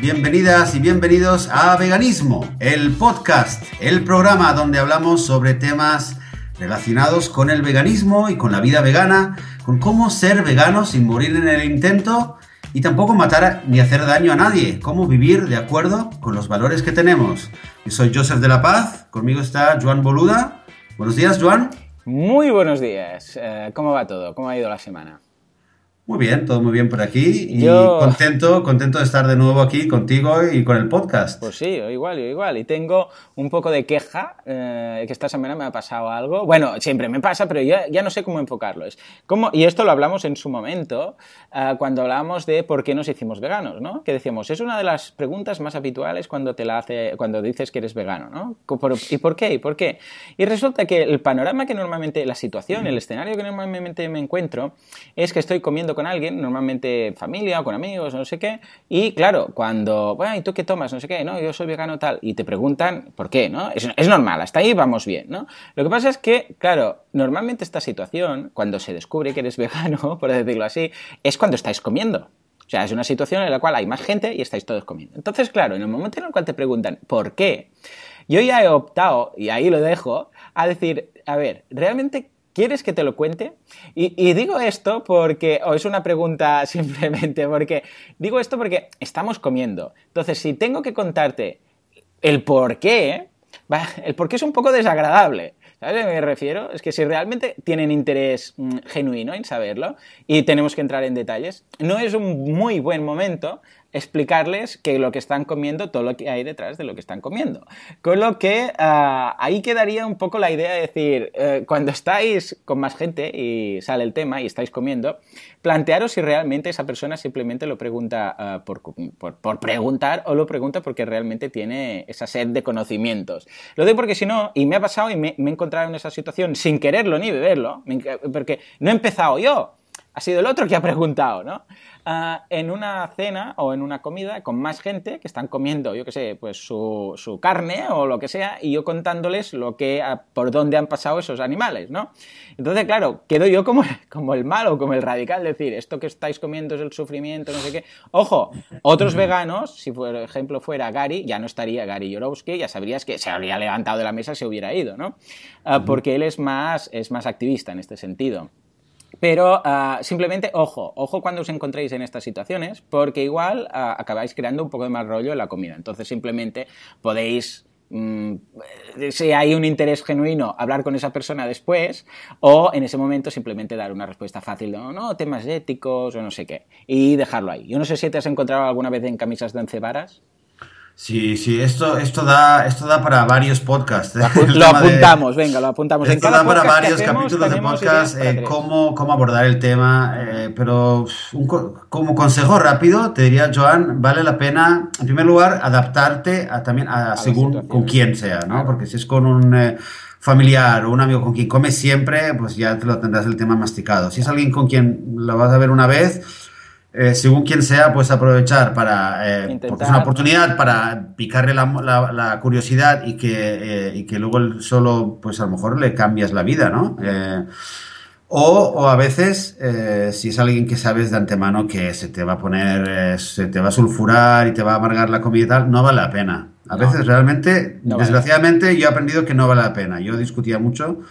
bienvenidas y bienvenidos a Veganismo, el podcast, el programa donde hablamos sobre temas relacionados con el veganismo y con la vida vegana, con cómo ser vegano sin morir en el intento y tampoco matar ni hacer daño a nadie, cómo vivir de acuerdo con los valores que tenemos. Yo soy Joseph de la Paz, conmigo está Joan Boluda. Buenos días, Joan. Muy buenos días. Eh, ¿Cómo va todo? ¿Cómo ha ido la semana? Muy bien, todo muy bien por aquí y contento, contento de estar de nuevo aquí contigo y con el podcast. Pues sí, igual, igual. Y tengo un poco de queja, eh, que esta semana me ha pasado algo. Bueno, siempre me pasa, pero ya, ya no sé cómo enfocarlo. Es como, y esto lo hablamos en su momento, eh, cuando hablábamos de por qué nos hicimos veganos, ¿no? Que decíamos, es una de las preguntas más habituales cuando te la hace, cuando dices que eres vegano, ¿no? ¿Y por qué? ¿Y por qué? Y resulta que el panorama que normalmente, la situación, el escenario que normalmente me encuentro, es que estoy comiendo con alguien, normalmente familia o con amigos, no sé qué, y claro, cuando, bueno, ¿y tú qué tomas? No sé qué, no, yo soy vegano tal, y te preguntan por qué, ¿no? Es, es normal, hasta ahí vamos bien, ¿no? Lo que pasa es que, claro, normalmente esta situación, cuando se descubre que eres vegano, por decirlo así, es cuando estáis comiendo. O sea, es una situación en la cual hay más gente y estáis todos comiendo. Entonces, claro, en el momento en el cual te preguntan por qué, yo ya he optado, y ahí lo dejo, a decir, a ver, ¿realmente ¿Quieres que te lo cuente? Y, digo esto porque, o es una pregunta simplemente, porque digo esto porque estamos comiendo. Entonces, si tengo que contarte el por qué, el por qué es un poco desagradable. ¿Sabes a qué me refiero? Es que si realmente tienen interés mm, genuino en saberlo y tenemos que entrar en detalles, no es un muy buen momento explicarles que lo que están comiendo, todo lo que hay detrás de lo que están comiendo. Con lo que ah, ahí quedaría un poco la idea de decir, eh, cuando estáis con más gente y sale el tema y estáis comiendo, plantearos si realmente esa persona simplemente lo pregunta ah, por, por, preguntar o lo pregunta porque realmente tiene esa sed de conocimientos. Lo doy porque si no, y me ha pasado y me, me he encontrado en esa situación sin quererlo ni beberlo, porque no he empezado yo, ha sido el otro que ha preguntado, ¿no? Ah, en una cena o en una comida con más gente que están comiendo, yo qué sé, pues su, carne o lo que sea, y yo contándoles lo que, por dónde han pasado esos animales, ¿no? Entonces, claro, quedo yo como, como el malo, como el radical, decir, esto que estáis comiendo es el sufrimiento, no sé qué. Ojo, otros veganos, si por ejemplo fuera Gary, ya no estaría Gary Yorowski, ya sabrías que se habría levantado de la mesa y se hubiera ido, ¿no? Ah, porque él es más, es más activista en este sentido. Pero ah, simplemente, ojo, ojo cuando os encontréis en estas situaciones, porque igual ah, acabáis creando un poco de mal rollo en la comida. Entonces simplemente podéis mm, si hay un interés genuino, hablar con esa persona después o en ese momento simplemente dar una respuesta fácil de no, no, temas éticos o no sé qué y dejarlo ahí. Yo no sé si te has encontrado alguna vez en camisas de once. Sí, sí, esto, esto, da, esto da para varios podcasts. ¿eh? Lo, apuntamos, venga, lo apuntamos. Esto da para varios capítulos de podcast, eh, cómo, cómo, abordar el tema, eh, pero como consejo rápido, te diría, Joan, vale la pena, en primer lugar, adaptarte a, también a, según con quién sea, ¿no? Porque si es con un familiar o un amigo con quien comes siempre, pues ya te lo tendrás el tema masticado. Si es alguien con quien lo vas a ver una vez eh, según quien sea, pues aprovechar para, eh, porque es una oportunidad para picarle la, curiosidad y que, eh, y que luego solo, pues a lo mejor le cambias la vida, ¿no? o, a veces, si es alguien que sabes de antemano que se te va a poner, se te va a sulfurar y te va a amargar la comida y tal, no vale la pena. A veces realmente, desgraciadamente, yo he aprendido que no vale la pena. Yo discutía mucho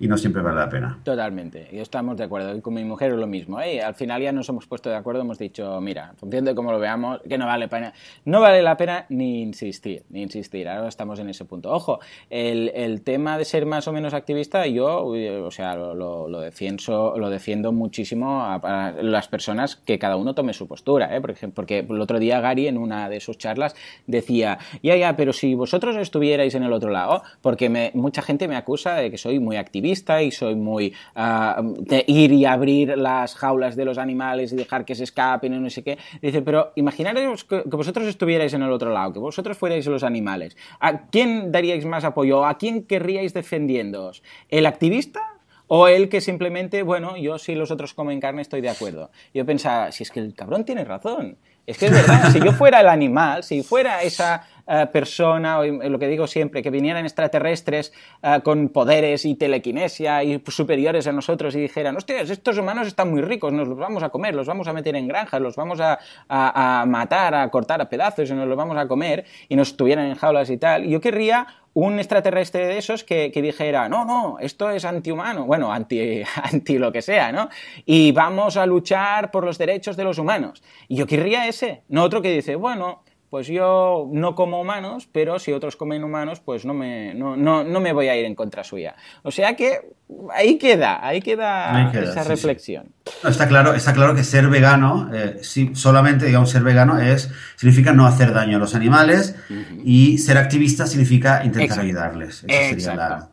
y no siempre vale la pena. Totalmente, y estamos de acuerdo. Con mi mujer es lo mismo. ¿eh? Al final ya nos hemos puesto de acuerdo, hemos dicho, mira, en función de cómo lo veamos, que no vale pena. No vale la pena ni insistir, ni insistir. Ahora estamos en ese punto. Ojo, el, el tema de ser más o menos activista, yo, o sea, lo, lo, defiendo, lo defiendo muchísimo a, las personas que cada uno tome su postura. ¿eh? Por ejemplo, porque el otro día Gary, en una de sus charlas, decía, ya, ya, pero si vosotros estuvierais en el otro lado, porque me, mucha gente me acusa de que soy muy activista y soy muy ah, de ir y abrir las jaulas de los animales y dejar que se escapen y no sé qué. Dice, pero imaginaros que, vosotros estuvierais en el otro lado, que vosotros fuerais los animales. ¿A quién daríais más apoyo? ¿A quién querríais defendiéndoos? ¿El activista o el que simplemente, bueno, yo si los otros comen carne estoy de acuerdo. Yo pensaba, si es que el cabrón tiene razón. Es que es verdad, si yo fuera el animal, si fuera esa persona, o lo que digo siempre, que vinieran extraterrestres con poderes y telequinesia y superiores a nosotros y dijeran, hostias, estos humanos están muy ricos, nos los vamos a comer, los vamos a meter en granjas, los vamos a, a matar, a cortar a pedazos y nos los vamos a comer y nos tuvieran en jaulas y tal. Yo querría un extraterrestre de esos que, dijera, no, no, esto es antihumano, bueno, anti, anti lo que sea, ¿no? Y vamos a luchar por los derechos de los humanos. Y yo querría ese, no otro que dice, bueno, pues yo no como humanos, pero si otros comen humanos, pues no me, no, no, no me voy a ir en contra suya. O sea que ahí queda, ahí queda, esa reflexión. está, claro, está claro que ser vegano, eh, solamente digamos ser vegano es, significa no hacer daño a los animales y ser activista significa intentar ayudarles.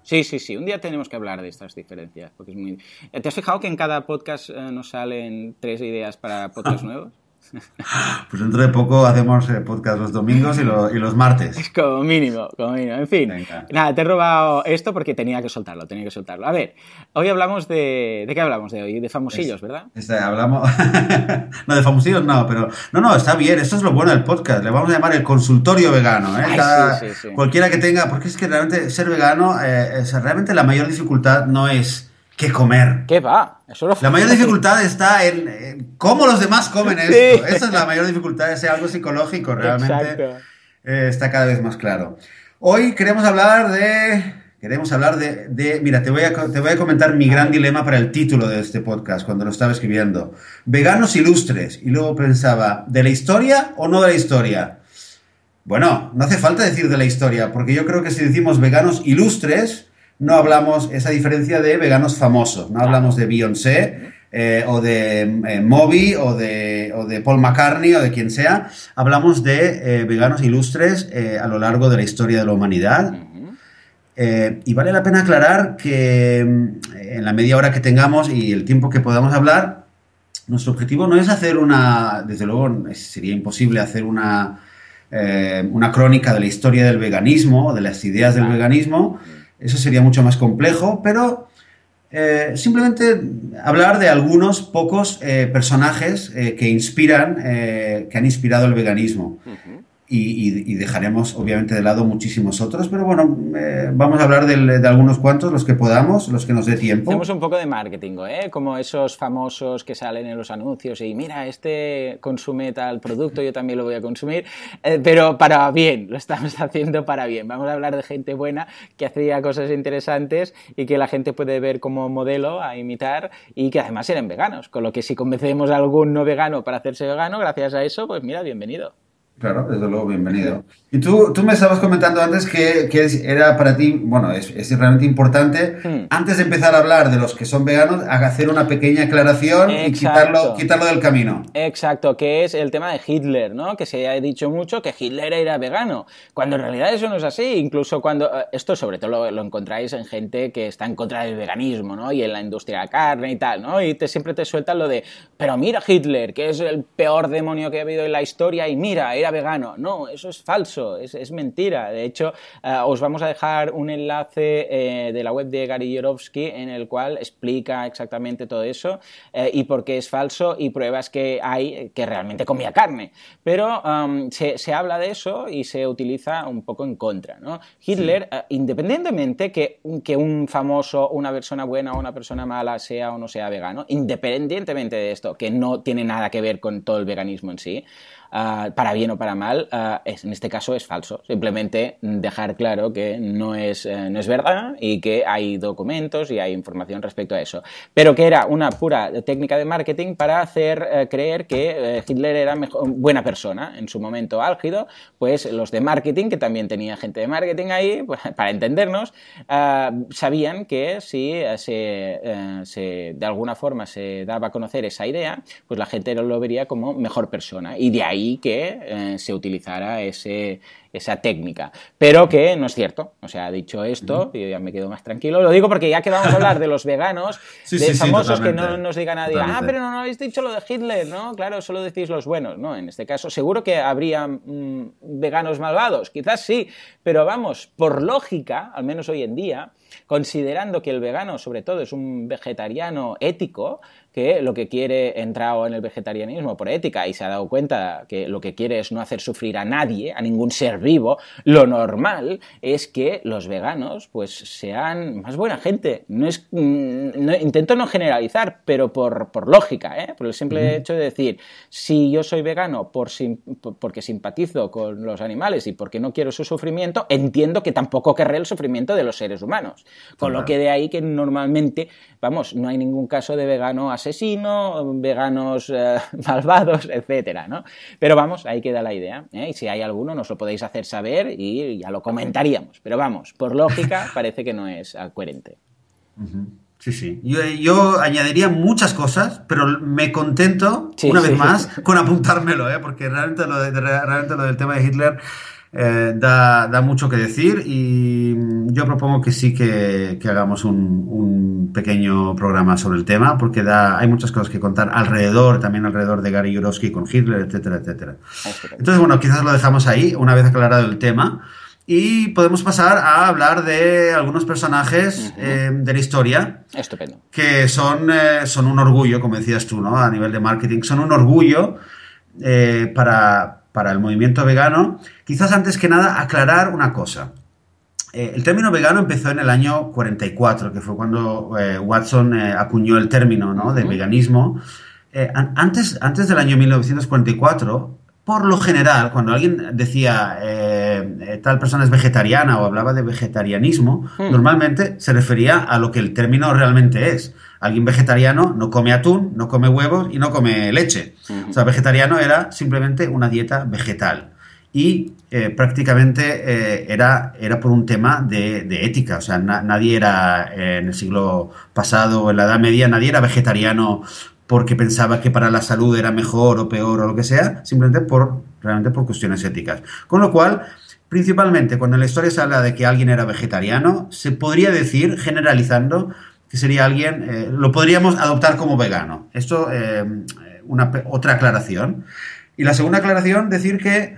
Sí, sí, sí. Un día tenemos que hablar de estas diferencias. Porque es muy... ¿Te has fijado que en cada podcast eh, nos salen tres ideas para podcast nuevos? Pues dentro de poco hacemos eh, podcast los domingos y, los martes. Como mínimo, como mínimo. En fin, nada, te he robado esto porque tenía que soltarlo, tenía que soltarlo. A ver, hoy hablamos de... ¿De qué hablamos de hoy? De famosillos, ¿verdad? hablamos... no, de famosillos no, pero... No, no, está bien, esto es lo bueno del podcast. Le vamos a llamar el consultorio vegano, ¿eh? Cualquiera que tenga... Porque es que realmente ser vegano, eh, realmente la mayor dificultad no es qué comer. ¿Qué va? La mayor dificultad está en, cómo los demás comen esto. Esa es la mayor dificultad, es algo psicológico, realmente eh, está cada vez más claro. Hoy queremos hablar de... Queremos hablar de, mira, te voy, a, te voy a comentar mi gran dilema para el título de este podcast cuando lo estaba escribiendo. Veganos ilustres. Y luego pensaba, ¿de la historia o no de la historia? Bueno, no hace falta decir de la historia, porque yo creo que si decimos veganos ilustres, no hablamos esa diferencia de veganos famosos, no hablamos de Beyoncé eh, o de eh, Moby o de, o de, Paul McCartney o de quien sea, hablamos de eh, veganos ilustres a lo largo de la historia de la humanidad. y vale la pena aclarar que mm, en la media hora que tengamos y el tiempo que podamos hablar, nuestro objetivo no es hacer una, desde luego sería imposible hacer una, una crónica de la historia del veganismo, de las ideas del veganismo, eso sería mucho más complejo, pero eh, simplemente hablar de algunos pocos eh, personajes eh, que inspiran, que han inspirado el veganismo y, dejaremos obviamente de lado muchísimos otros, pero bueno, eh, vamos a hablar de, algunos cuantos, los que podamos, los que nos dé tiempo. Hacemos un poco de marketing, ¿eh? como esos famosos que salen en los anuncios y mira, este consume tal producto, yo también lo voy a consumir, eh, pero para bien, lo estamos haciendo para bien. Vamos a hablar de gente buena que hacía cosas interesantes y que la gente puede ver como modelo a imitar y que además eran veganos, con lo que si convencemos a algún no vegano para hacerse vegano, gracias a eso, pues mira, bienvenido. Claro, desde luego, bienvenido. Y tú, tú me estabas comentando antes que, que era para ti, bueno, es, es realmente importante, hmm. antes de empezar a hablar de los que son veganos, hacer una pequeña aclaración y quitarlo, quitarlo del camino. Exacto, que es el tema de Hitler, ¿no? Que se ha dicho mucho que Hitler era vegano, cuando en realidad eso no es así. Incluso cuando, eh, esto sobre todo lo, lo encontráis en gente que está en contra del veganismo, ¿no? Y en la industria de la carne y tal, ¿no? Y te, siempre te sueltan lo de, pero mira Hitler, que es el peor demonio que ha habido en la historia, y mira, era vegano. No, eso es falso, es, mentira. De hecho, eh, os vamos a dejar un enlace eh, de la web de Gary Yorovsky en el cual explica exactamente todo eso eh, y por qué es falso y pruebas que hay que realmente comía carne. Pero um, se, habla de eso y se utiliza un poco en contra. ¿no? Hitler, independientemente que, que un famoso, una persona buena o una persona mala sea o no sea vegano, independientemente de esto, que no tiene nada que ver con todo el veganismo en sí, Ah, para bien o para mal, ah, en este caso es falso. Simplemente dejar claro que no es, eh, no es verdad y que hay documentos y hay información respecto a eso. Pero que era una pura técnica de marketing para hacer eh, creer que eh, Hitler era buena persona en su momento álgido, pues los de marketing, que también tenía gente de marketing ahí, pues, para entendernos, ah, sabían que si se, de alguna forma se daba a conocer esa idea, pues la gente lo vería como mejor persona. Y de ahí que eh, se utilizara ese, esa técnica. Pero que no es cierto. O sea, dicho esto, yo ya me quedo más tranquilo. Lo digo porque ya que vamos a hablar de los veganos, de famosos que no nos diga nadie, ah, pero no, habéis dicho lo de Hitler, ¿no? Claro, solo decís los buenos, ¿no? En este caso, seguro que habría mm, veganos malvados, quizás sí, pero vamos, por lógica, al menos hoy en día, considerando que el vegano, sobre todo, es un vegetariano ético, que lo que quiere entrar en el vegetarianismo por ética y se ha dado cuenta que lo que quiere es no hacer sufrir a nadie, a ningún ser vivo, lo normal es que los veganos pues sean más buena gente. No es, mm, intento no generalizar, pero por, por lógica, ¿eh? por el simple hecho de decir, si yo soy vegano por, porque simpatizo con los animales y porque no quiero su sufrimiento, entiendo que tampoco querré el sufrimiento de los seres humanos. Con lo que de ahí que normalmente, vamos, no hay ningún caso de vegano asesino, veganos eh, malvados, etcétera, ¿no? Pero vamos, ahí queda la idea. ¿eh? Y si hay alguno, nos lo podéis hacer saber y ya lo comentaríamos. Pero vamos, por lógica, parece que no es coherente. Sí, sí. Yo, añadiría muchas cosas, pero me contento, una vez más, con apuntármelo, ¿eh? porque realmente lo, realmente lo del tema de Hitler eh, da, da, mucho que decir y yo propongo que sí que, que hagamos un, un, pequeño programa sobre el tema, porque da, hay muchas cosas que contar alrededor, también alrededor de Gary Yurovsky con Hitler, etcétera, etcétera. Entonces, bueno, quizás lo dejamos ahí, una vez aclarado el tema. Y podemos pasar a hablar de algunos personajes eh, de la historia. Estupendo. Que son, eh, son un orgullo, como decías tú, ¿no? A nivel de marketing, son un orgullo eh, para, para, el movimiento vegano. Quizás antes que nada aclarar una cosa. el término vegano empezó en el año 44, que fue cuando Watson acuñó el término ¿no? de veganismo. antes, antes del año 1944, por lo general, cuando alguien decía eh, eh, tal persona es vegetariana o hablaba de vegetarianismo, hmm. normalmente se refería a lo que el término realmente es. Alguien vegetariano no come atún, no come huevos y no come leche. O sea, vegetariano era simplemente una dieta vegetal. Y eh, prácticamente era, era por un tema de, ética. O sea, nadie era en el siglo pasado o en la Edad Media, nadie era vegetariano porque pensaba que para la salud era mejor o peor o lo que sea, simplemente por realmente por cuestiones éticas. Con lo cual, principalmente cuando en la historia se habla de que alguien era vegetariano, se podría decir, generalizando, sería alguien, eh, lo podríamos adoptar como vegano. Esto, eh, una, otra aclaración. Y la segunda aclaración, decir que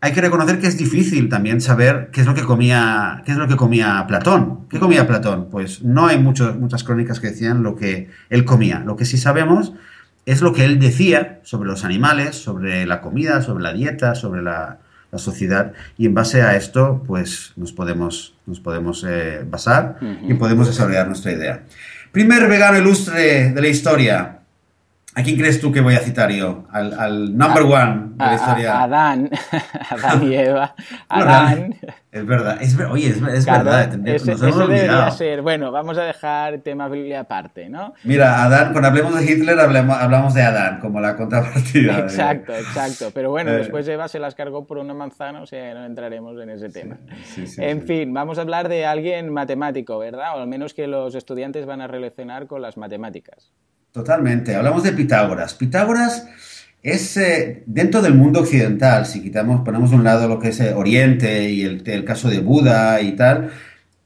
hay que reconocer que es difícil también saber qué es lo que comía, qué es lo que comía Platón. ¿Qué comía Platón? Pues no hay muchas crónicas que decían lo que él comía. Lo que sí sabemos es lo que él decía sobre los animales, sobre la comida, sobre la dieta, sobre la, sociedad. Y en base a esto, pues nos podemos, nos podemos eh, basar y podemos desarrollar nuestra idea. Primer vegano ilustre de la historia, ¿A quién crees tú que voy a citar yo? Al, number one de la historia. Adán. Adán y Eva. Adán. es verdad. Es, oye, es, verdad. Ese, debería ser. Bueno, vamos a dejar tema Biblia aparte, ¿no? Mira, Adán, cuando hablemos de Hitler hablamos, de Adán como la contrapartida. Exacto, exacto. Pero bueno, eh. después Eva se las cargó por una manzana, o sea, no entraremos en ese tema. en fin, vamos a hablar de alguien matemático, ¿verdad? O al menos que los estudiantes van a relacionar con las matemáticas. Totalmente. Hablamos de Pitágoras. Pitágoras es eh, dentro del mundo occidental, si quitamos, ponemos de un lado lo que es eh, Oriente y el, caso de Buda y tal,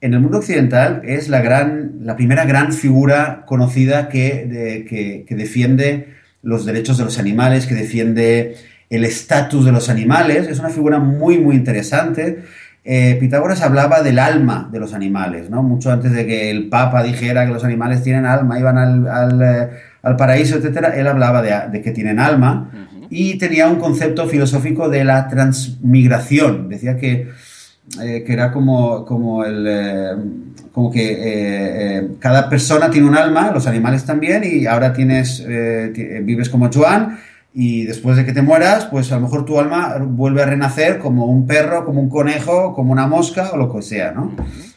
en el mundo occidental es la, gran, la primera gran figura conocida que, que, defiende los derechos de los animales, que defiende el estatus de los animales. Es una figura muy, muy interesante. Eh, Pitágoras hablaba del alma de los animales, ¿no? Mucho antes de que el Papa dijera que los animales tienen alma, iban al, eh, paraíso, etcétera, él hablaba de, que tienen alma y tenía un concepto filosófico de la transmigración. Decía que, eh, que era como, como, el, como que cada persona tiene un alma, los animales también, y ahora tienes, vives como Joan y después de que te mueras, pues a lo mejor tu alma vuelve a renacer como un perro, como un conejo, como una mosca o lo que sea, ¿no?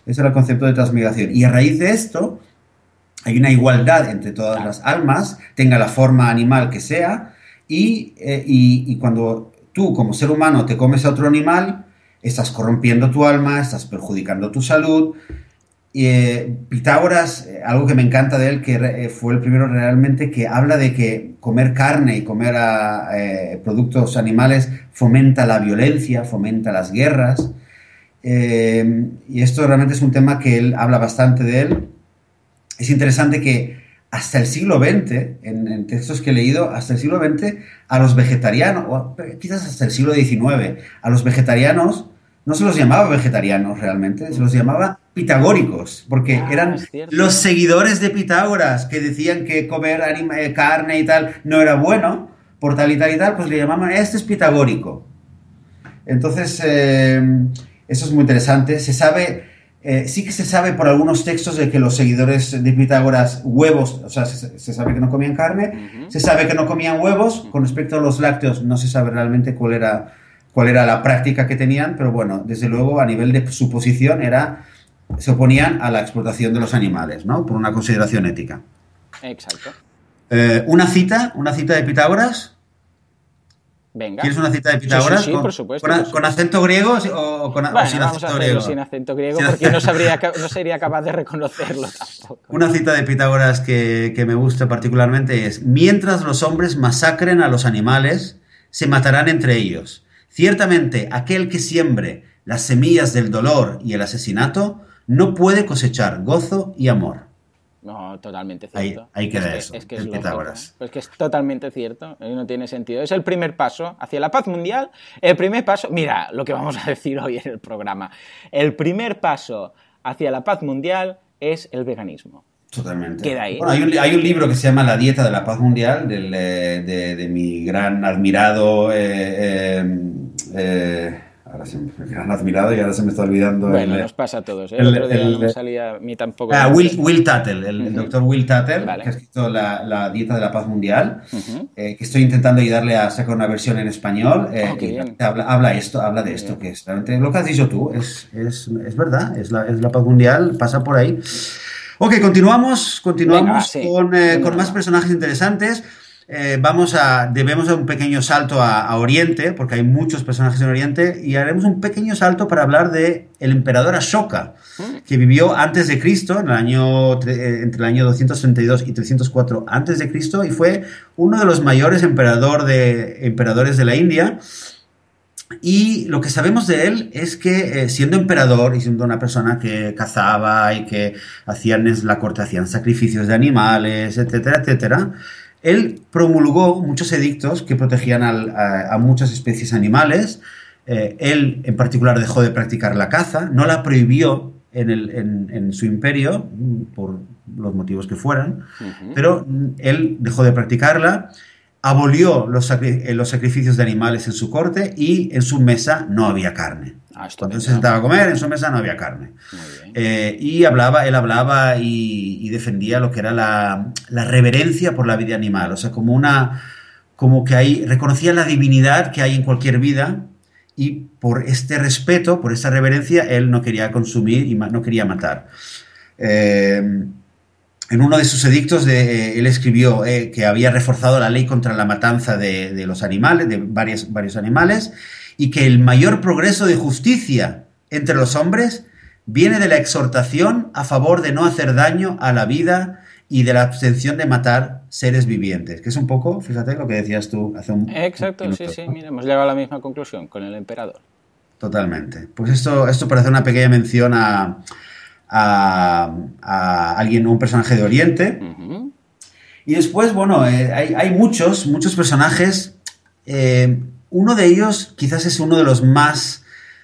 Ese era el concepto de transmigración. Y a raíz de esto, hay una igualdad entre todas las almas, tenga la forma animal que sea, y, eh, y, cuando tú como ser humano te comes a otro animal, estás corrompiendo tu alma, estás perjudicando tu salud, eh, Pitágoras, eh, algo que me encanta de él, que eh, fue el primero realmente que habla de que comer carne y comer productos animales fomenta la violencia, fomenta las guerras. y esto realmente es un tema que él habla bastante de él. Es interesante que hasta el siglo XX, en, en textos que he leído, hasta el siglo XX, a los vegetarianos, o quizás hasta el siglo XIX, a los vegetarianos no se los llamaba vegetarianos realmente, se los llamaba pitagóricos, porque ah, eran los seguidores de Pitágoras que decían que comer eh, carne y tal no era bueno, por tal y tal y tal, pues le llamaban, este es pitagórico. Entonces, eh, eso es muy interesante. Se sabe, eh, sí que se sabe por algunos textos de que los seguidores de Pitágoras huevos, o sea, se, sabe que no comían carne, se sabe que no comían huevos. Con respecto a los lácteos, no se sabe realmente cuál era, cuál era la práctica que tenían, pero bueno, desde luego a nivel de suposición era, se oponían a la explotación de los animales, ¿no? Por una consideración ética. Exacto. Eh, una cita, una cita de Pitágoras. Venga. ¿Quieres una cita de Pitágoras? Sí, con, por supuesto. Con, acento griego o, con, bueno, sin vamos acento a griego? sin acento griego porque no, sabría, no sería capaz de reconocerlo tampoco. Una cita de Pitágoras que, que me gusta particularmente es: Mientras los hombres masacren a los animales, se matarán entre ellos. Ciertamente, aquel que siembre las semillas del dolor y el asesinato no puede cosechar gozo y amor. No, totalmente cierto. Ahí, queda es eso. Que, es que es, lógico. Pues que es totalmente cierto. No tiene sentido. Es el primer paso hacia la paz mundial. El primer paso. Mira lo que vamos a decir hoy en el programa. El primer paso hacia la paz mundial es el veganismo. Totalmente. Queda ahí. Bueno, hay, un, hay, un, libro que se llama La Dieta de la Paz Mundial, del, eh, de, de, mi gran admirado. Eh, eh, ahora se me gran admirado y ahora se me está olvidando. Bueno, el, nos pasa a todos. ¿eh? El, el otro día no me salía a mí tampoco. Ah, Will, Will Tuttle, el, uh -huh. doctor Will Tuttle, Vale. que ha escrito la, la, Dieta de la Paz Mundial, uh -huh. eh, que estoy intentando ayudarle a sacar una versión en español. Eh, Oh, habla, habla, esto, habla de esto, bien. que es realmente lo que has dicho tú, es, es, es verdad, es la, es la paz mundial, pasa por ahí. Ok, continuamos, continuamos Venga, sí. con, eh, con más personajes interesantes. Eh, vamos a, debemos dar un pequeño salto a, a, Oriente, porque hay muchos personajes en Oriente, y haremos un pequeño salto para hablar de el emperador Ashoka, que vivió antes de Cristo, en el año, eh, entre el año 232 y 304 antes de Cristo, y fue uno de los mayores emperador de, emperadores de la India. Y lo que sabemos de él es que eh, siendo emperador y siendo una persona que cazaba y que hacían en la corte hacían sacrificios de animales, etcétera, etcétera, él promulgó muchos edictos que protegían al, a, a, muchas especies animales. Eh, él, en particular, dejó de practicar la caza, no la prohibió en, el, en, en su imperio, por los motivos que fueran, uh -huh. pero él dejó de practicarla, abolió los, sacri los, sacrificios de animales en su corte y en su mesa no había carne. Ah, Cuando se sentaba a comer, en su mesa no había carne. Eh, y hablaba, él hablaba y, y, defendía lo que era la, la, reverencia por la vida animal. O sea, como una. como que hay. reconocía la divinidad que hay en cualquier vida. Y por este respeto, por esta reverencia, él no quería consumir y no quería matar. Eh, en uno de sus edictos, de, eh, él escribió eh, que había reforzado la ley contra la matanza de, de los animales, de varios, varios animales, y que el mayor progreso de justicia entre los hombres viene de la exhortación a favor de no hacer daño a la vida y de la abstención de matar seres vivientes, que es un poco, fíjate lo que decías tú hace un Exacto, minuto, sí, sí, mira, hemos llegado a la misma conclusión con el emperador. Totalmente. Pues esto, esto parece una pequeña mención a, a, a alguien, un personaje de Oriente. Uh -huh. Y después, bueno, eh, hay, hay, muchos, muchos personajes. Eh, uno de ellos quizás es uno de los más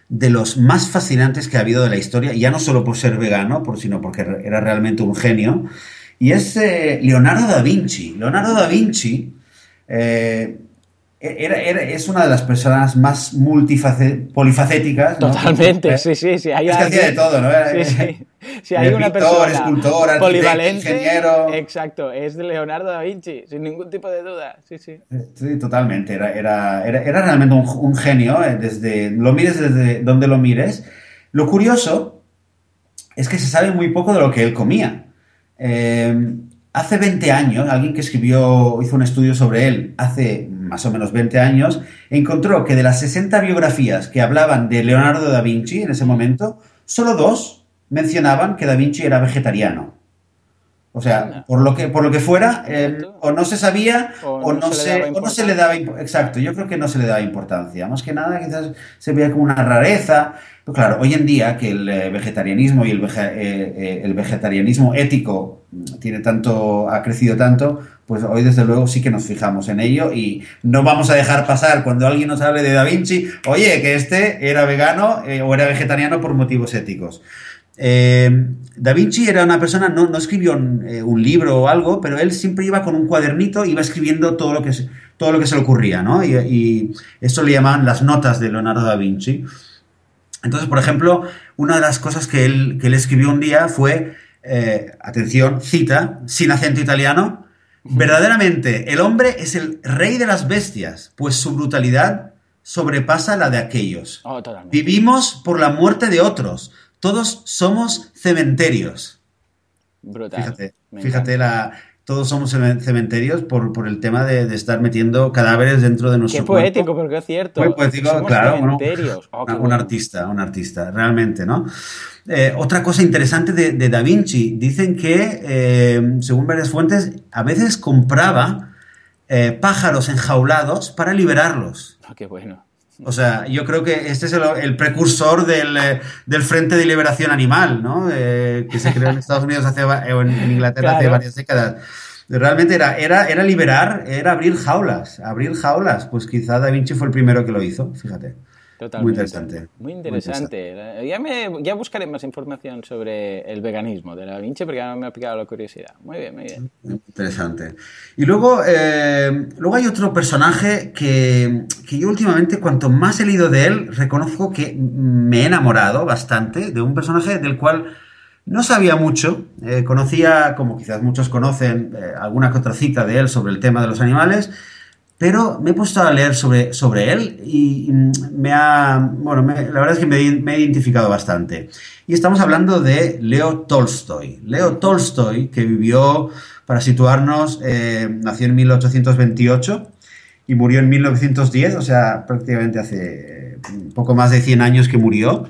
de los más fascinantes que ha habido de la historia, ya no solo por ser vegano, por, sino porque era realmente un genio, y es eh, Leonardo da Vinci. Leonardo da Vinci eh, era, era, es una de las personas más polifacéticas. ¿no? Totalmente, sí, sí, sí. Hay es que hacía de todo, ¿no? Sí, sí. Si hay una pintor, persona escultor, polivalente, ingeniero. exacto, es de Leonardo da Vinci, sin ningún tipo de duda. Sí, sí. Sí, totalmente. Era, era, era, era realmente un, un, genio, eh, desde lo mires desde donde lo mires. Lo curioso es que se sabe muy poco de lo que él comía. Eh, hace 20 años, alguien que escribió, hizo un estudio sobre él, hace más o menos 20 años, encontró que de las 60 biografías que hablaban de Leonardo da Vinci en ese momento, solo dos mencionaban que Da Vinci era vegetariano. O sea, por lo que, por lo que fuera, eh, o no se sabía o, o, no, se, o no, se, le daba Exacto, yo creo que no se le daba importancia. Más que nada, quizás se veía como una rareza. Pero claro, hoy en día que el eh, vegetarianismo y el, eh, el, vegetarianismo ético tiene tanto, ha crecido tanto, pues hoy desde luego sí que nos fijamos en ello y no vamos a dejar pasar cuando alguien nos hable de Da Vinci, oye, que este era vegano eh, o era vegetariano por motivos éticos. Da Vinci era una persona, no, no escribió un, libro o algo, pero él siempre iba con un cuadernito, iba escribiendo todo lo que, todo lo que se le ocurría, ¿no? Y, y esto le llamaban las notas de Leonardo da Vinci. Entonces, por ejemplo, una de las cosas que él, que él escribió un día fue, eh, atención, cita, sin acento italiano, verdaderamente el hombre es el rey de las bestias, pues su brutalidad sobrepasa la de aquellos. Oh, Vivimos por la muerte de otros, todos somos cementerios. Brutal. Fíjate, fíjate la, todos somos cementerios por, por el tema de, estar metiendo cadáveres dentro de nuestro Qué poético, porque es cierto. Muy poético, claro. Oh, un artista, un artista, realmente, ¿no? Eh, otra cosa interesante de, Da Vinci, dicen que, eh, según varias fuentes, a veces compraba eh, pájaros enjaulados para liberarlos. Ah, qué bueno. O sea, yo creo que este es el, precursor del, Frente de Liberación Animal, ¿no? que se creó en Estados Unidos hace, o en, Inglaterra hace varias décadas. Realmente era, era, era liberar, era abrir jaulas, abrir jaulas. Pues quizá Da Vinci fue el primero que lo hizo, fíjate. Muy interesante. Muy interesante. Ya, me, ya buscaré más información sobre el veganismo de la Vinci porque ahora me ha picado la curiosidad. Muy bien, muy bien. Interesante. Y luego, eh, luego hay otro personaje que, que, yo últimamente, cuanto más he leído de él, reconozco que me he enamorado bastante de un personaje del cual no sabía mucho. Eh, conocía, como quizás muchos conocen, eh, alguna que otra cita de él sobre el tema de los animales pero me he puesto a leer sobre, sobre él y, me ha, bueno, la verdad es que me, he identificado bastante. Y estamos hablando de Leo Tolstoy. Leo Tolstoy, que vivió, para situarnos, eh, nació en 1828 y murió en 1910, o sea, prácticamente hace poco más de 100 años que murió.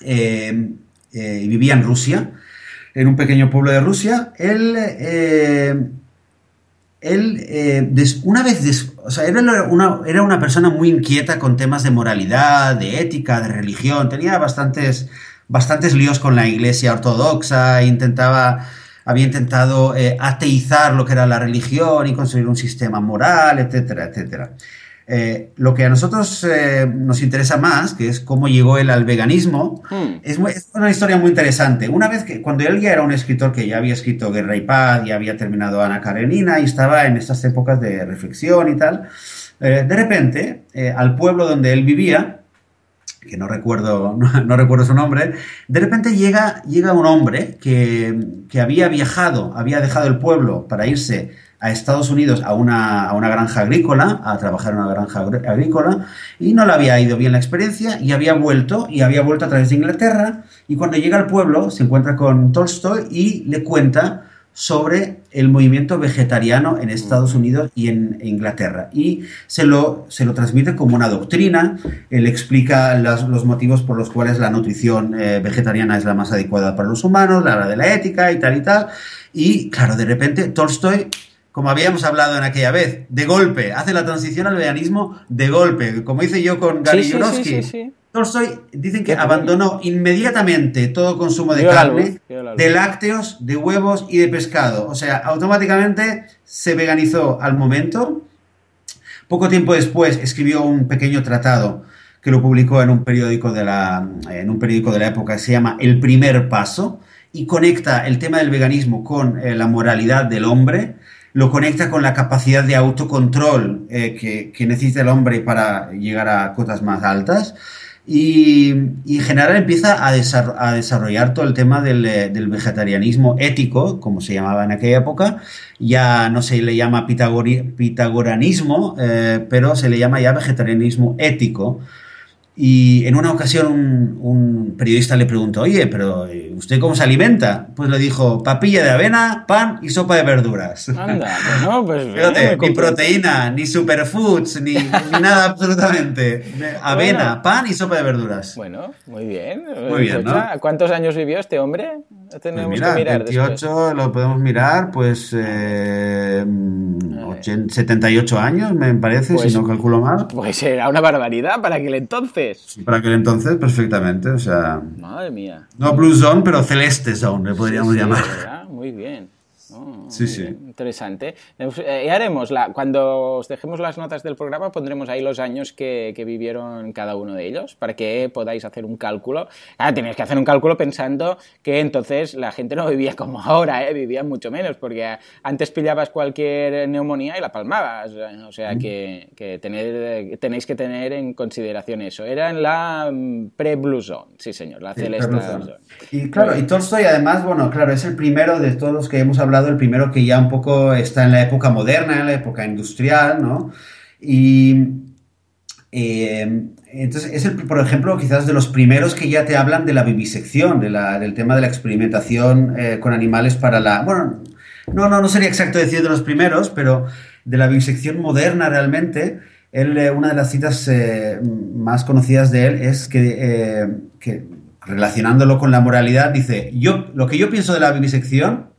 Eh, eh, vivía en Rusia, en un pequeño pueblo de Rusia. Él él, eh, una vez, era una persona muy inquieta con temas de moralidad, de ética, de religión, tenía bastantes, bastantes líos con la iglesia ortodoxa, intentaba, había intentado eh, ateizar lo que era la religión y construir un sistema moral, etcétera, etcétera. Eh, lo que a nosotros eh, nos interesa más, que es cómo llegó él al veganismo, hmm. es, una historia muy interesante. Una vez que, cuando él ya era un escritor que ya había escrito Guerra y Paz, ya había terminado Ana Karenina y estaba en estas épocas de reflexión y tal, eh, de repente, al pueblo donde él vivía, que no recuerdo, no, recuerdo su nombre, de repente llega, llega un hombre que, que había viajado, había dejado el pueblo para irse a Estados Unidos a una, a una, granja agrícola, a trabajar en una granja agrícola, y no le había ido bien la experiencia, y había vuelto, y había vuelto a través de Inglaterra, y cuando llega al pueblo se encuentra con Tolstoy y le cuenta sobre el movimiento vegetariano en Estados Unidos y en Inglaterra. Y se lo, se lo transmite como una doctrina, él explica los motivos por los cuales la nutrición eh, vegetariana es la más adecuada para los humanos, la de la ética y tal y tal. Y claro, de repente Tolstoy como habíamos hablado en aquella vez, de golpe, hace la transición al veganismo de golpe, como hice yo con Gary sí, Tolstoy dicen que abandonó inmediatamente todo consumo de carne, de lácteos, de huevos y de pescado. O sea, automáticamente se veganizó al momento. Poco tiempo después escribió un pequeño tratado que lo publicó en un periódico de la, en un periódico de la época que se llama El primer paso y conecta el tema del veganismo con eh, la moralidad del hombre lo conecta con la capacidad de autocontrol eh, que, necesita el hombre para llegar a cotas más altas. Y, en general empieza a, desarrollar todo el tema eh, del, vegetarianismo ético, como se llamaba en aquella época. Ya no se le llama pitagoranismo, eh, pero se le llama ya vegetarianismo ético, y en una ocasión un, periodista le preguntó, oye, pero eh, ¿usted cómo se alimenta? Pues le dijo, papilla de avena, pan y sopa de verduras. Anda, no, pues... ni proteína, ni superfoods, ni, nada absolutamente. Avena, pan y sopa de verduras. Bueno, muy bien. Muy bien, ¿no? ¿Cuántos años vivió este hombre? Tenemos pues mira, que mirar 28 lo podemos mirar, pues eh, 78 años, me parece, si pues no calculo mal. Pues era una barbaridad para aquel entonces. Para aquel entonces, perfectamente, o sea... Madre mía. No Blue Zone, pero Celeste Zone, le podríamos llamar. Muy bien. Sí, sí. interesante. Eh, y haremos, la, cuando os dejemos las notas del programa, pondremos ahí los años que, vivieron cada uno de ellos, para que podáis hacer un cálculo. Ah, tenéis que hacer un cálculo pensando que entonces la gente no vivía como ahora, ¿eh? vivía mucho menos, porque antes pillabas cualquier neumonía y la palmabas. O sea que, que tener, tenéis que tener en consideración eso. Era en la mm, pre-Blue Zone, sí señor, la celeste Y claro, y Tolstoy además, bueno, claro, es el primero de todos los que hemos hablado, el primero que ya un poco está en la época moderna, en la época industrial, ¿no? Y eh, entonces es, el, por ejemplo, quizás de los primeros que ya te hablan de la vivisección, de la, del tema de la experimentación eh, con animales para la... Bueno, no, no, no sería exacto decir de los primeros, pero de la vivisección moderna realmente. Él, eh, una de las citas más conocidas de él es que, que, relacionándolo con la moralidad, dice, yo, lo que yo pienso de la vivisección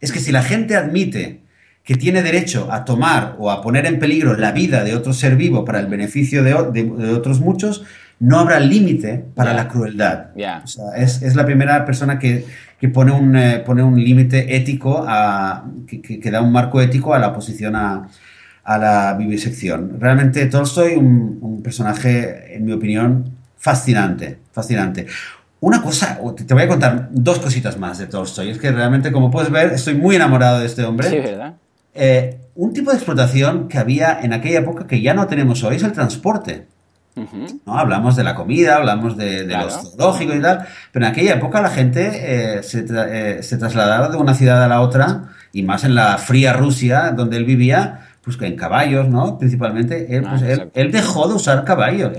es que si la gente admite que tiene derecho a tomar o a poner en peligro la vida de otro ser vivo para el beneficio de, otros muchos, no habrá límite para la crueldad. es, la primera persona que, pone un, eh, pone un límite ético, a, que, da un marco ético a la oposición a, la vivisección. Realmente Tolstoy, un, un personaje, en mi opinión, fascinante, fascinante. Una cosa, te voy a contar dos cositas más de Tolstoy. Es que realmente, como puedes ver, estoy muy enamorado de este hombre. Sí, ¿verdad? Eh, un tipo de explotación que había en aquella época que ya no tenemos hoy es el transporte. ¿no? Hablamos de la comida, hablamos de, lo zoológico y tal, pero en aquella época la gente eh, eh, se, trasladaba de una ciudad a la otra, y más en la fría Rusia, donde él vivía, pues en caballos, ¿no? Principalmente, él, pues, ah, dejó de usar caballos.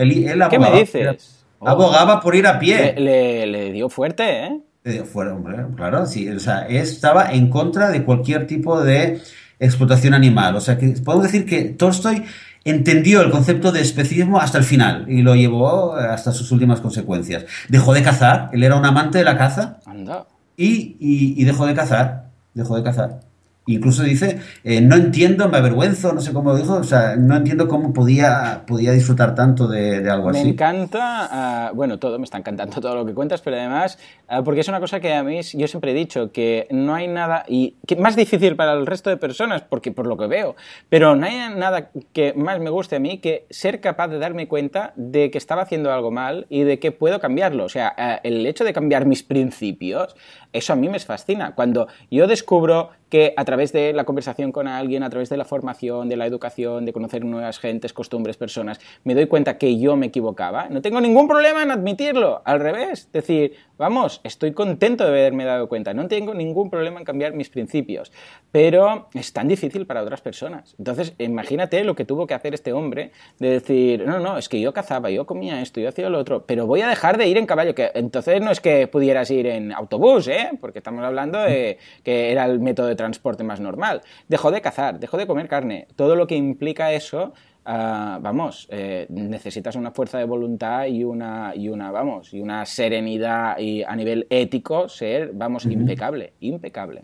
¿Qué me dices? Abogaba por ir a pie. Le, dio fuerte, ¿eh? Le dio fuerte, hombre, claro, sí. O sea, estaba en contra de cualquier tipo de explotación animal. O sea, que podemos decir que Tolstoy entendió el concepto de especismo hasta el final y lo llevó hasta sus últimas consecuencias. Dejó de cazar, él era un amante de la caza. Anda. Y, y, y dejó de cazar, dejó de cazar. Incluso dice, eh, no entiendo, me avergüenzo, no sé cómo dijo, o sea, no entiendo cómo podía, podía disfrutar tanto de, algo así. Me encanta, ah, bueno, todo, me está encantando todo lo que cuentas, pero además, ah, porque es una cosa que a mí, yo siempre he dicho, que no hay nada, y que más difícil para el resto de personas, porque por lo que veo, pero no hay nada que más me guste a mí que ser capaz de darme cuenta de que estaba haciendo algo mal y de que puedo cambiarlo. O sea, ah, el hecho de cambiar mis principios, eso a mí me fascina. Cuando yo descubro que a través de la conversación con alguien, a través de la formación, de la educación, de conocer nuevas gentes, costumbres, personas, me doy cuenta que yo me equivocaba, no tengo ningún problema en admitirlo. Al revés, decir, vamos, estoy contento de haberme dado cuenta, no tengo ningún problema en cambiar mis principios, pero es tan difícil para otras personas. Entonces, imagínate lo que tuvo que hacer este hombre de decir, no, no, es que yo cazaba, yo comía esto, yo hacía lo otro, pero voy a dejar de ir en caballo, que entonces no es que pudieras ir en autobús, ¿eh? porque estamos hablando de que era el método de transporte más normal. Dejó de cazar, dejó de comer carne, todo lo que implica eso Ah, vamos, eh, necesitas una fuerza de voluntad y una, y una, vamos, y una serenidad y a nivel ético ser, vamos, impecable, impecable.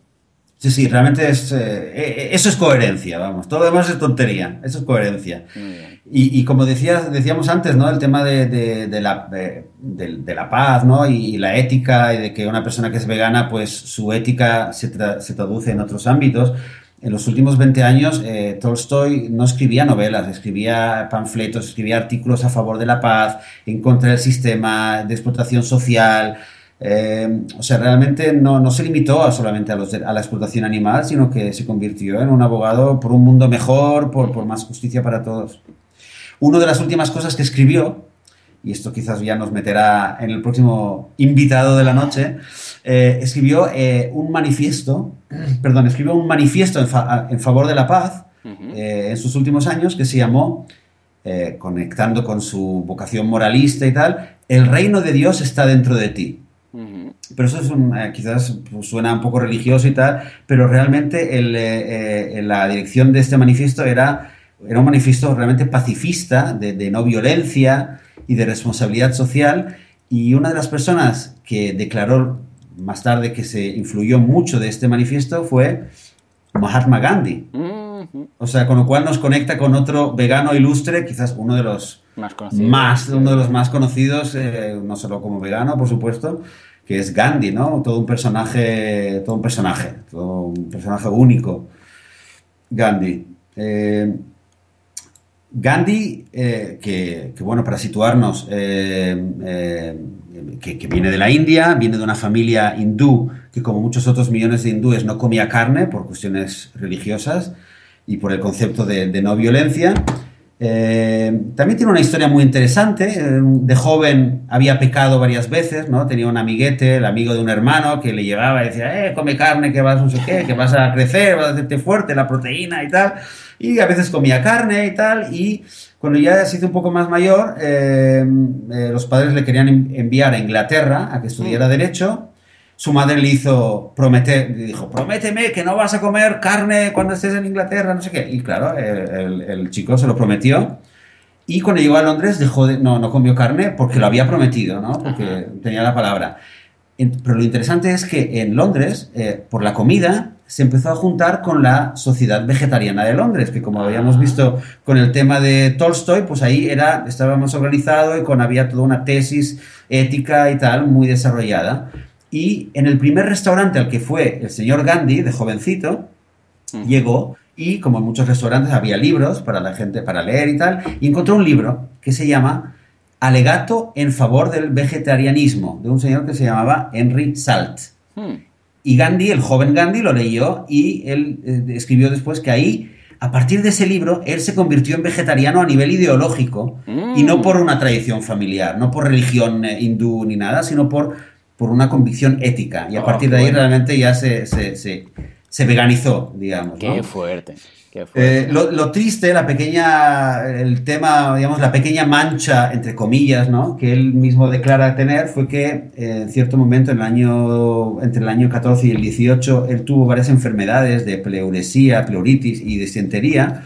Sí, sí, realmente es, eh, eh, eso es coherencia, vamos, todo lo demás es tontería, eso es coherencia. Y, como decías, decíamos antes, ¿no? El tema de, de, la, de, la, paz, ¿no? Y, la ética, y de que una persona que es vegana, pues su ética se, se traduce en otros ámbitos en los últimos 20 años eh, Tolstoy no escribía novelas, escribía panfletos, escribía artículos a favor de la paz, en contra del sistema de explotación social. Eh, o sea, realmente no, se limitó solamente a, la explotación animal, sino que se convirtió en un abogado por un mundo mejor, por, por más justicia para todos. Una de las últimas cosas que escribió y esto quizás ya nos meterá en el próximo invitado de la noche, eh, escribió eh, un manifiesto, perdón, escribió un manifiesto en, favor de la paz en sus últimos años que se llamó, conectando con su vocación moralista y tal, El reino de Dios está dentro de ti. Pero eso es un, quizás suena un poco religioso y tal, pero realmente el, la dirección de este manifiesto era, era un manifiesto realmente pacifista, de, de no violencia, y de responsabilidad social. Y una de las personas que declaró más tarde que se influyó mucho de este manifiesto fue Mahatma Gandhi. O sea, con lo cual nos conecta con otro vegano ilustre, quizás uno de los más conocidos, uno de los más conocidos eh, no solo como vegano, por supuesto, que es Gandhi, ¿no? Todo un personaje, todo un personaje, todo un personaje único. Gandhi. Eh, Gandhi, eh, que, bueno, para situarnos, eh, que, viene de la India, viene de una familia hindú que como muchos otros millones de hindúes no comía carne por cuestiones religiosas y por el concepto de no violencia. Eh, también tiene una historia muy interesante. Eh, de joven había pecado varias veces, ¿no? Tenía un amiguete, el amigo de un hermano, que le llevaba y decía, eh, come carne, que vas no sé qué, que vas a crecer, vas a hacerte fuerte, la proteína y tal. Y a veces comía carne y tal. Y cuando ya se hizo un poco más mayor, eh, los padres le querían enviar a Inglaterra a que estudiara. Derecho su madre le hizo prometer, le dijo, prométeme que no vas a comer carne cuando estés en Inglaterra, no sé qué. Y claro, el, chico se lo prometió. Y cuando llegó a Londres dejó de, no, no comió carne porque lo había prometido, ¿no? Porque tenía la palabra. Pero lo interesante es que en Londres, eh, por la comida, se empezó a juntar con la Sociedad Vegetariana de Londres, que como habíamos visto con el tema de Tolstoy, pues ahí era, estábamos organizados y con había toda una tesis ética y tal muy desarrollada. Y en el primer restaurante al que fue el señor Gandhi, de jovencito, llegó y, como en muchos restaurantes, había libros para la gente para leer y tal, y encontró un libro que se llama Alegato en favor del vegetarianismo, de un señor que se llamaba Henry Salt. Hmm. Y Gandhi, el joven Gandhi, lo leyó y él eh, escribió después que ahí a partir de ese libro, él se convirtió en vegetariano a nivel ideológico y no hmm. por una tradición familiar, no por religión eh, hindú ni nada, sino por por una convicción ética. Y a ah, partir de ahí realmente ya se, se, se, veganizó, digamos. Qué fuerte. Eh, lo, triste, la pequeña, el tema, digamos, la pequeña mancha, entre comillas, ¿no? que él mismo declara tener, fue que eh, en cierto momento, en el año, entre el año 14 y el 18, él tuvo varias enfermedades de pleuresía, pleuritis y disentería,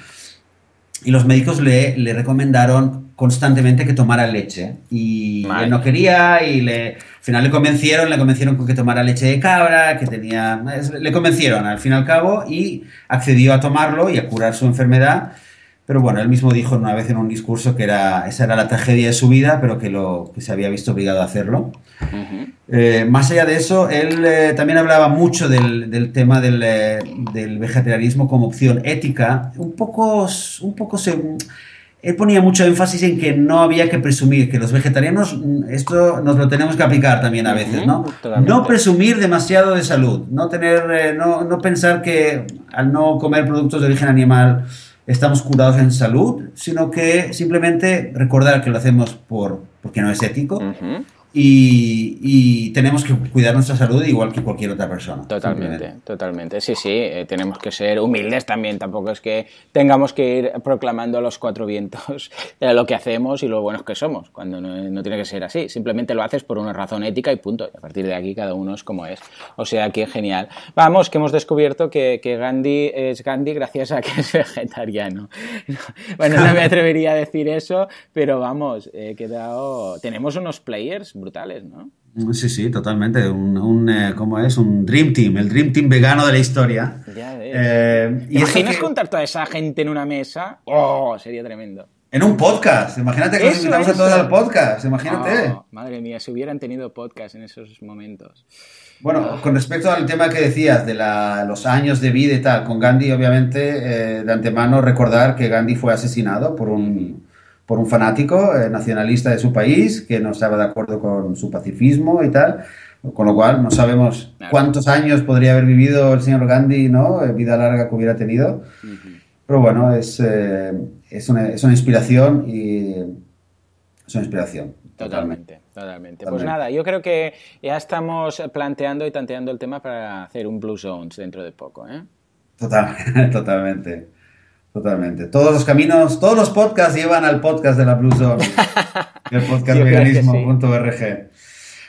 y los médicos le, le recomendaron constantemente que tomara leche. Y él no quería y le, al final le convencieron, le convencieron con que tomara leche de cabra, que tenía... Le convencieron al fin y al cabo y accedió a tomarlo y a curar su enfermedad. Pero bueno, él mismo dijo una vez en un discurso que era, esa era la tragedia de su vida, pero que, lo, que se había visto obligado a hacerlo. Eh, más allá de eso, él eh, también hablaba mucho del, del tema del, eh, del, vegetarianismo como opción ética. Un poco, un poco se, él ponía mucho énfasis en que no había que presumir, que los vegetarianos, mm, esto nos lo tenemos que aplicar también a veces, ¿no? No presumir demasiado de salud, no tener, eh, no, no, pensar que al no comer productos de origen animal estamos curados en salud, sino que simplemente recordar que lo hacemos por, porque no es ético y, tenemos que cuidar nuestra salud igual que cualquier otra persona. Totalmente, totalmente. Sí, sí, eh, tenemos que ser humildes también. Tampoco es que tengamos que ir proclamando a los cuatro vientos lo que hacemos y lo buenos que somos, cuando no, tiene que ser así. Simplemente lo haces por una razón ética y punto. a partir de aquí cada uno es como es. O sea que genial. Vamos, que hemos descubierto que, Gandhi es Gandhi gracias a que es vegetariano. Bueno, no me atrevería a decir eso, pero vamos, he quedado... Tenemos unos players brutales, ¿no? Sí, sí, totalmente. Un, eh, ¿Cómo es? Un Dream Team, el Dream Team vegano de la historia. Ya ves. Eh, ¿Te imaginas contar toda esa gente en una mesa? ¡Oh! Sería tremendo. En un podcast. Imagínate que nos invitamos a todos al podcast. Imagínate. Oh, madre mía, si hubieran tenido podcast en esos momentos. Bueno, oh. con respecto al tema que decías de los años de vida y tal, con Gandhi, obviamente, eh, de antemano recordar que Gandhi fue asesinado por un por un fanático eh, nacionalista de su país que no estaba de acuerdo con su pacifismo y tal. Con lo cual, no sabemos cuántos años podría haber vivido el señor Gandhi, ¿no? Eh, vida larga que hubiera tenido. Pero bueno, es, eh, es, una, es, una, inspiración y es una inspiración. Totalmente, totalmente. Pues nada, yo creo que ya estamos planteando y tanteando el tema para hacer un Blue Zones dentro de poco, ¿eh? Total, totalmente. Totalmente. Todos los caminos, todos los podcasts llevan al podcast de la Blue Zone, el podcast veganismo.org.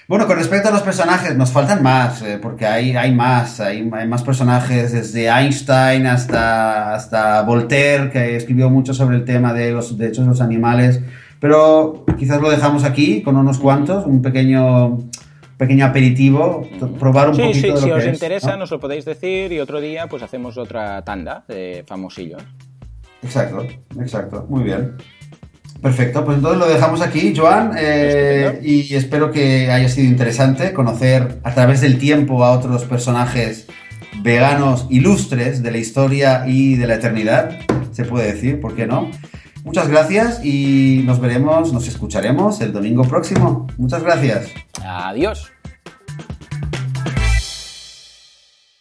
Bueno, con respecto a los personajes, nos faltan más, eh, porque hay, hay más, hay, hay, más personajes, desde Einstein hasta, hasta Voltaire, que escribió mucho sobre el tema de los derechos de los animales, pero quizás lo dejamos aquí con unos cuantos, un pequeño pequeño aperitivo, probar un poquito sí, de lo si os interesa, nos lo podéis decir y otro día pues hacemos otra tanda de famosillos. Exacto, exacto, muy bien. Perfecto, pues entonces lo dejamos aquí, Joan, eh, y espero que haya sido interesante conocer a través del tiempo a otros personajes veganos ilustres de la historia y de la eternidad, se puede decir, ¿por qué no? Muchas gracias y nos veremos, nos escucharemos el domingo próximo. Muchas gracias. Adiós.